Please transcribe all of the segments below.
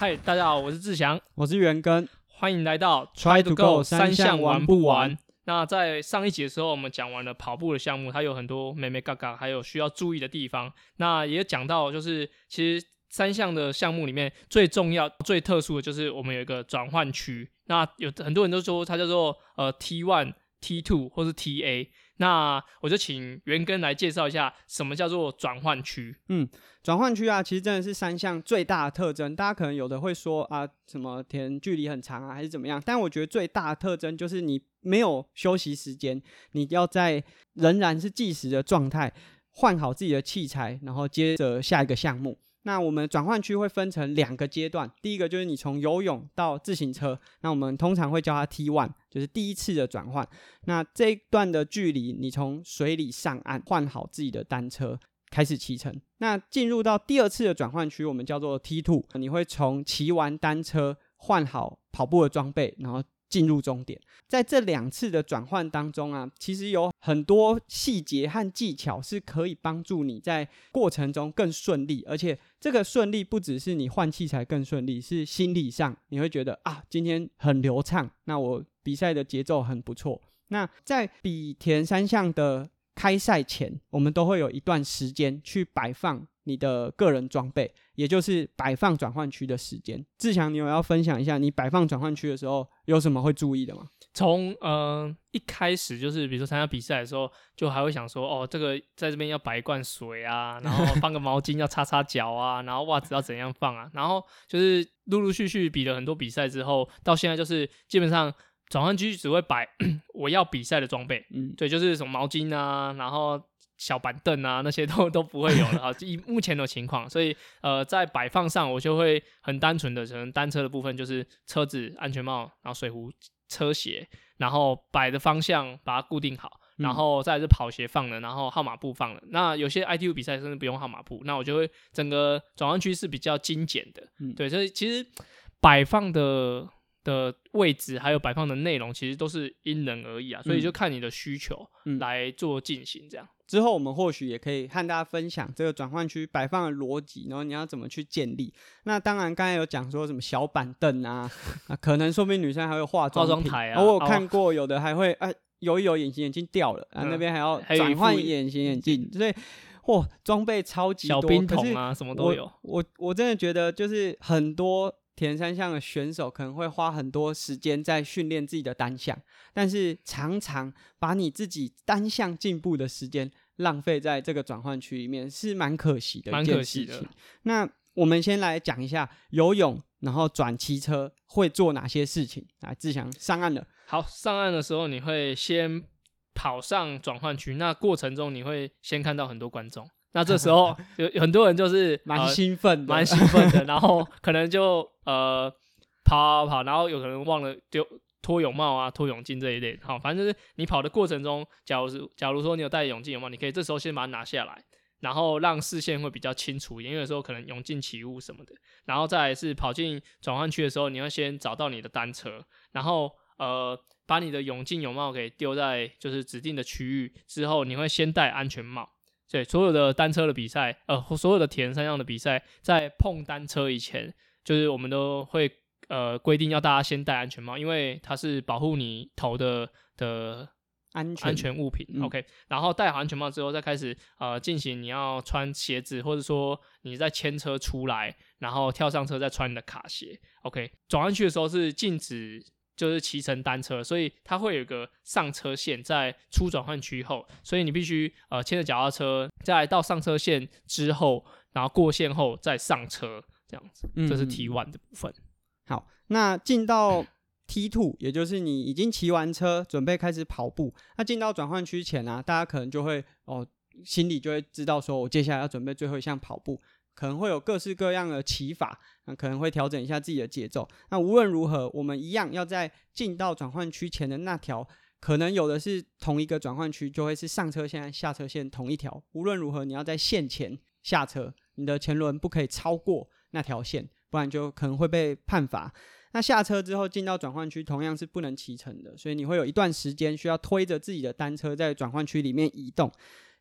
嗨，大家好，我是志祥，我是元根，欢迎来到 Try to Go 三项项玩不不完。那在上一集的时候，我们讲完了跑步的项目，它有很多美美嘎嘎，还有需要注意的地方。那也讲到，就是其实三项的项目里面最重要、最特殊的就是我们有一个转换区。那有很多人都说它叫做呃 T one、T two 或是 TA。那我就请元根来介绍一下什么叫做转换区。嗯转换区啊，其实真的是三项最大的特征。大家可能有的会说啊，什么填距离很长啊，还是怎么样？但我觉得最大的特征就是你没有休息时间，你要在仍然是计时的状态，换好自己的器材，然后接着下一个项目。那我们转换区会分成两个阶段，第一个就是你从游泳到自行车，那我们通常会叫它 T one，就是第一次的转换。那这一段的距离，你从水里上岸，换好自己的单车，开始骑乘。那进入到第二次的转换区，我们叫做 T two，你会从骑完单车，换好跑步的装备，然后进入终点。在这两次的转换当中啊，其实有很多细节和技巧是可以帮助你在过程中更顺利，而且这个顺利不只是你换器材更顺利，是心理上你会觉得啊，今天很流畅，那我比赛的节奏很不错。那在比田三项的开赛前，我们都会有一段时间去摆放你的个人装备，也就是摆放转换区的时间。志强，你有要分享一下你摆放转换区的时候有什么会注意的吗？从呃一开始就是，比如说参加比赛的时候，就还会想说，哦，这个在这边要摆一罐水啊，然后放个毛巾要擦擦脚啊，然后袜子要怎样放啊，然后就是陆陆续续比了很多比赛之后，到现在就是基本上转换区只会摆 我要比赛的装备，嗯，对，就是什么毛巾啊，然后小板凳啊那些都 都不会有了啊，以目前的情况，所以呃在摆放上我就会很单纯的，可能单车的部分就是车子、安全帽，然后水壶、车鞋，然后摆的方向把它固定好，然嗯后再来是跑鞋放了，然后号码布放了。那有些 ITU 比赛甚至不用号码布，那我就会整个转换区是比较精简的，嗯对，所以其实摆放的。的位置还有摆放的内容，其实都是因人而异啊，所以嗯就看你的需求嗯来做进行这样。之后我们或许也可以和大家分享这个转换区摆放的逻辑，然后你要怎么去建立。那当然，刚才有讲说什么小板凳啊，啊，可能说不定女生还有化妆品化妆台啊我有哦看过有的还会哎游一游隐形眼镜掉了，啊嗯那边还要转换隐形眼镜，所以嚯装备超级多，小冰桶啊，什么都有。我我真的觉得，就是很多田三项的选手可能会花很多时间在训练自己的单项，但是常常把你自己单项进步的时间浪费在这个转换区里面，是蛮可惜的一蛮件可惜的事情。那我们先来讲一下游泳，然后转骑车会做哪些事情。来，志祥上岸了，好，上岸的时候你会先跑上转换区，那过程中你会先看到很多观众，那这时候 有有很多人就是蛮呃兴奋的，蛮兴奋的，然后可能就呃跑跑跑，然后有可能忘了丢脱泳帽啊、脱泳镜这一类，好，反正就是你跑的过程中，假如是假如说你有戴泳镜泳帽，你可以这时候先把它拿下来。然后让视线会比较清楚一点，因为有时候可能泳镜起雾什么的。然后再来是跑进转换区的时候，你要先找到你的单车，然后呃把你的泳镜泳帽给丢在就是指定的区域之后，你会先戴安全帽。对，所有的单车的比赛，呃，所有的铁人三项的比赛，在碰单车以前，就是我们都会呃规定要大家先戴安全帽，因为它是保护你头的的安全安全物品。嗯 OK，然后戴好安全帽之后，再开始呃进行你要穿鞋子，或者说你在牵车出来，然后跳上车再穿你的卡鞋。OK，转弯去的时候是禁止。就是骑乘单车，所以它会有一个上车线在出转换区后，所以你必须呃牵着脚踏车，再到上车线之后，然后过线后再上车，这样子。这是嗯 T one 的部分。好，那进到 T two，也就是你已经骑完车，准备开始跑步。那进到转换区前啊，大家可能就会哦，心里就会知道说，我接下来要准备最后一项跑步，可能会有各式各样的骑法，那可能会调整一下自己的节奏。那无论如何，我们一样要在进到转换区前的那条。可能有的是同一个转换区，就会是上车线下车线同一条。无论如何，你要在线前下车，你的前轮不可以超过那条线，不然就可能会被判罚。那下车之后进到转换区，同样是不能骑乘的，所以你会有一段时间需要推着自己的单车在转换区里面移动。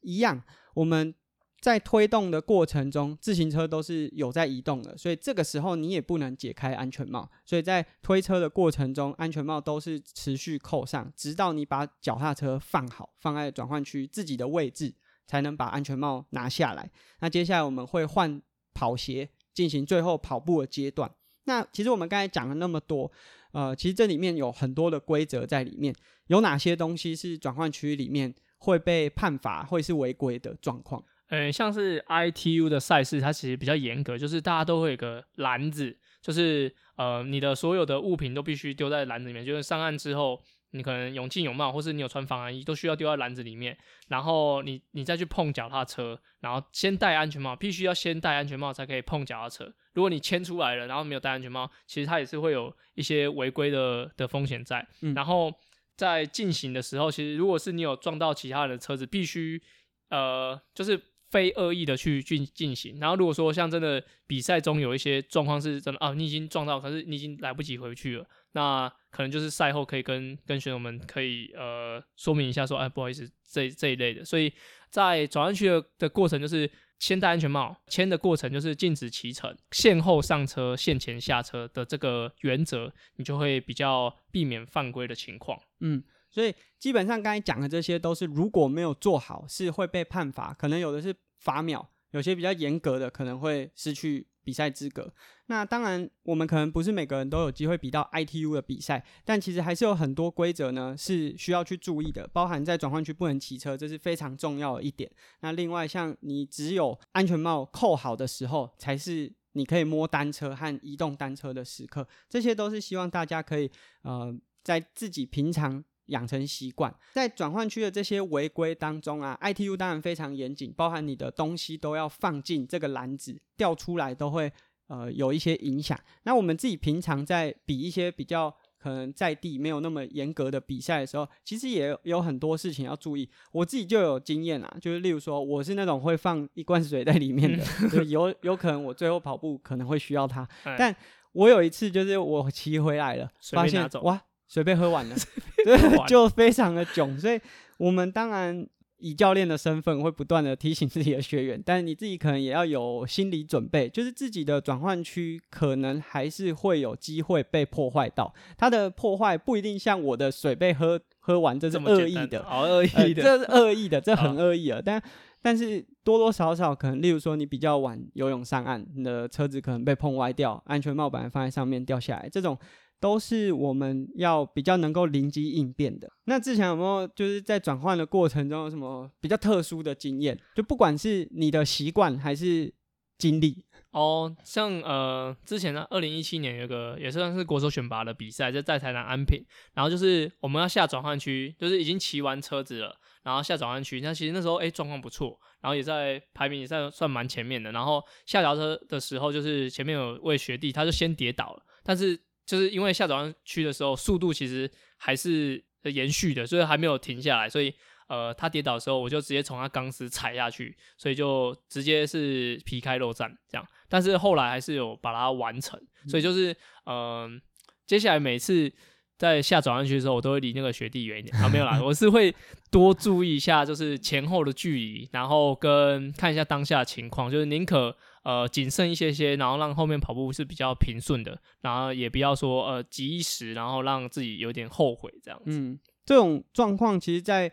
一样，我们在推动的过程中，自行车都是有在移动的，所以这个时候你也不能解开安全帽。所以在推车的过程中，安全帽都是持续扣上，直到你把脚踏车放好，放在转换区自己的位置，才能把安全帽拿下来。那接下来我们会换跑鞋，进行最后跑步的阶段。那其实我们刚才讲了那么多，呃，其实这里面有很多的规则在里面，有哪些东西是转换区里面会被判罚、会是违规的状况？呃，像是 ITU 的赛事，它其实比较严格，就是大家都会有个篮子，就是呃，你的所有的物品都必须丢在篮子里面。就是上岸之后，你可能泳镜、泳帽，或是你有穿防寒衣，都需要丢在篮子里面。然后你你再去碰脚踏车，然后先戴安全帽，必须要先戴安全帽才可以碰脚踏车。如果你牵出来了，然后没有戴安全帽，其实它也是会有一些违规的的风险在。然后在进行的时候，其实如果是你有撞到其他人的车子，必须呃，就是。非恶意的去进进行，然后如果说像真的比赛中有一些状况是真的啊，你已经撞到，可是你已经来不及回去了，那可能就是赛后可以跟跟选手们可以呃说明一下，说哎不好意思这这一类的，所以在转弯区的的过程就是先戴安全帽，签的过程就是禁止骑乘，限后上车，限前下车的这个原则，你就会比较避免犯规的情况，嗯。所以基本上刚才讲的这些都是如果没有做好是会被判罚，可能有的是罚秒，有些比较严格的可能会失去比赛资格。那当然我们可能不是每个人都有机会比到 ITU 的比赛，但其实还是有很多规则呢是需要去注意的，包含在转换区不能骑车，这是非常重要的一点。那另外像你只有安全帽扣好的时候，才是你可以摸单车和移动单车的时刻，这些都是希望大家可以呃在自己平常。养成习惯，在转换区的这些违规当中啊，ITU 当然非常严谨，包含你的东西都要放进这个篮子，掉出来都会呃有一些影响。那我们自己平常在比一些比较可能在地没有那么严格的比赛的时候，其实也有很多事情要注意。我自己就有经验啊，就是例如说，我是那种会放一罐水在里面的，有有可能我最后跑步可能会需要它，但我有一次就是我骑回来了，发现哇。水被喝完了，对，就非常的囧。所以，我们当然以教练的身份会不断的提醒自己的学员，但是你自己可能也要有心理准备，就是自己的转换区可能还是会有机会被破坏到。它的破坏不一定像我的水被喝喝完，这是恶意的，好恶意的，这是恶意的，这很恶意了。但但是多多少少可能，例如说你比较晚游泳上岸，你的车子可能被碰歪掉，安全帽本来放在上面掉下来，这种。都是我们要比较能够灵机应变的。那之前有没有就是在转换的过程中有什么比较特殊的经验？就不管是你的习惯还是经历哦，像呃之前呢，二零一七年有个也算是国手选拔的比赛，就在台南安平，然后就是我们要下转换区，就是已经骑完车子了，然后下转换区。那其实那时候哎状况不错，然后也在排名也算算蛮前面的。然后下桥车的时候，就是前面有位学弟，他就先跌倒了，但是。就是因为下转弯区的时候，速度其实还是延续的，所以还没有停下来。所以，呃，他跌倒的时候，我就直接从他钢丝踩下去，所以就直接是皮开肉绽这样。但是后来还是有把它完成。所以就是，嗯，接下来每次在下转弯区的时候，我都会离那个学弟远一点。啊，没有啦，我是会多注意一下，就是前后的距离，然后跟看一下当下情况，就是宁可。呃，谨慎一些些，然后让后面跑步是比较平顺的，然后也不要说呃急一时，然后让自己有点后悔这样子。嗯，这种状况其实，在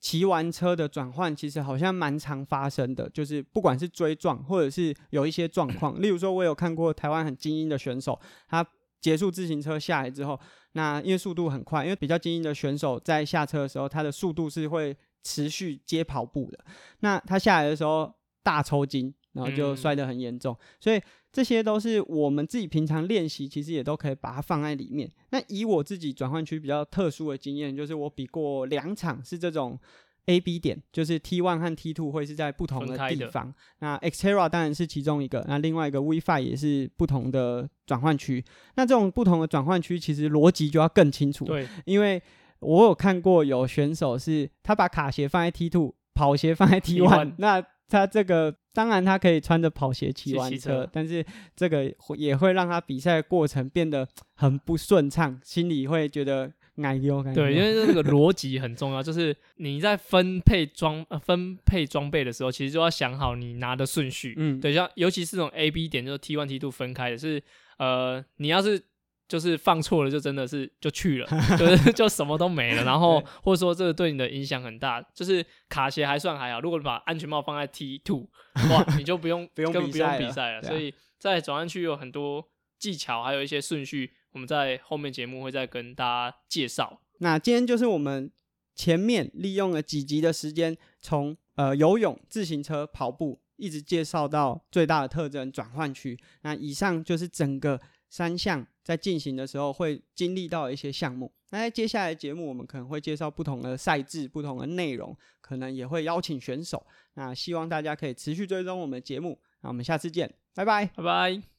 骑完车的转换，其实好像蛮常发生的，就是不管是追撞，或者是有一些状况，例如说，我有看过台湾很精英的选手，他结束自行车下来之后，那因为速度很快，因为比较精英的选手在下车的时候，他的速度是会持续接跑步的，那他下来的时候大抽筋。然后就摔得很严重，所以这些都是我们自己平常练习，其实也都可以把它放在里面。那以我自己转换区比较特殊的经验，就是我比过两场是这种 A B 点，就是 T one 和 T two 会是在不同的地方。那 Xterra 当然是其中一个，那另外一个 WiFi 也是不同的转换区。那这种不同的转换区，其实逻辑就要更清楚。对，因为我有看过有选手是他把卡鞋放在 T two，跑鞋放在 T one，那他这个当然他可以穿着跑鞋骑完车，但是这个也会让他比赛过程变得很不顺畅，心里会觉得奶油感。对，因为这个逻辑很重要，就是你在分配装呃分配装备的时候，其实就要想好你拿的顺序。嗯，对，像尤其是这种 A B 点，就是 T one T two 分开的是，呃，你要是就是放错了，就真的是就去了，就是就什么都没了。然后或者说这个对你的影响很大，就是卡鞋还算还好，如果你把安全帽放在 T two，哇，你就不用 不用不用比赛了所以在转弯区有很多技巧，还有一些顺序，我们在后面节目会再跟大家介绍。那今天就是我们前面利用了几集的时间，从呃游泳、自行车、跑步，一直介绍到最大的特征转换区。那以上就是整个三项在进行的时候会经历到一些项目。那在接下来节目，我们可能会介绍不同的赛制、不同的内容，可能也会邀请选手。那希望大家可以持续追踪我们的节目。那我们下次见，拜拜。拜拜。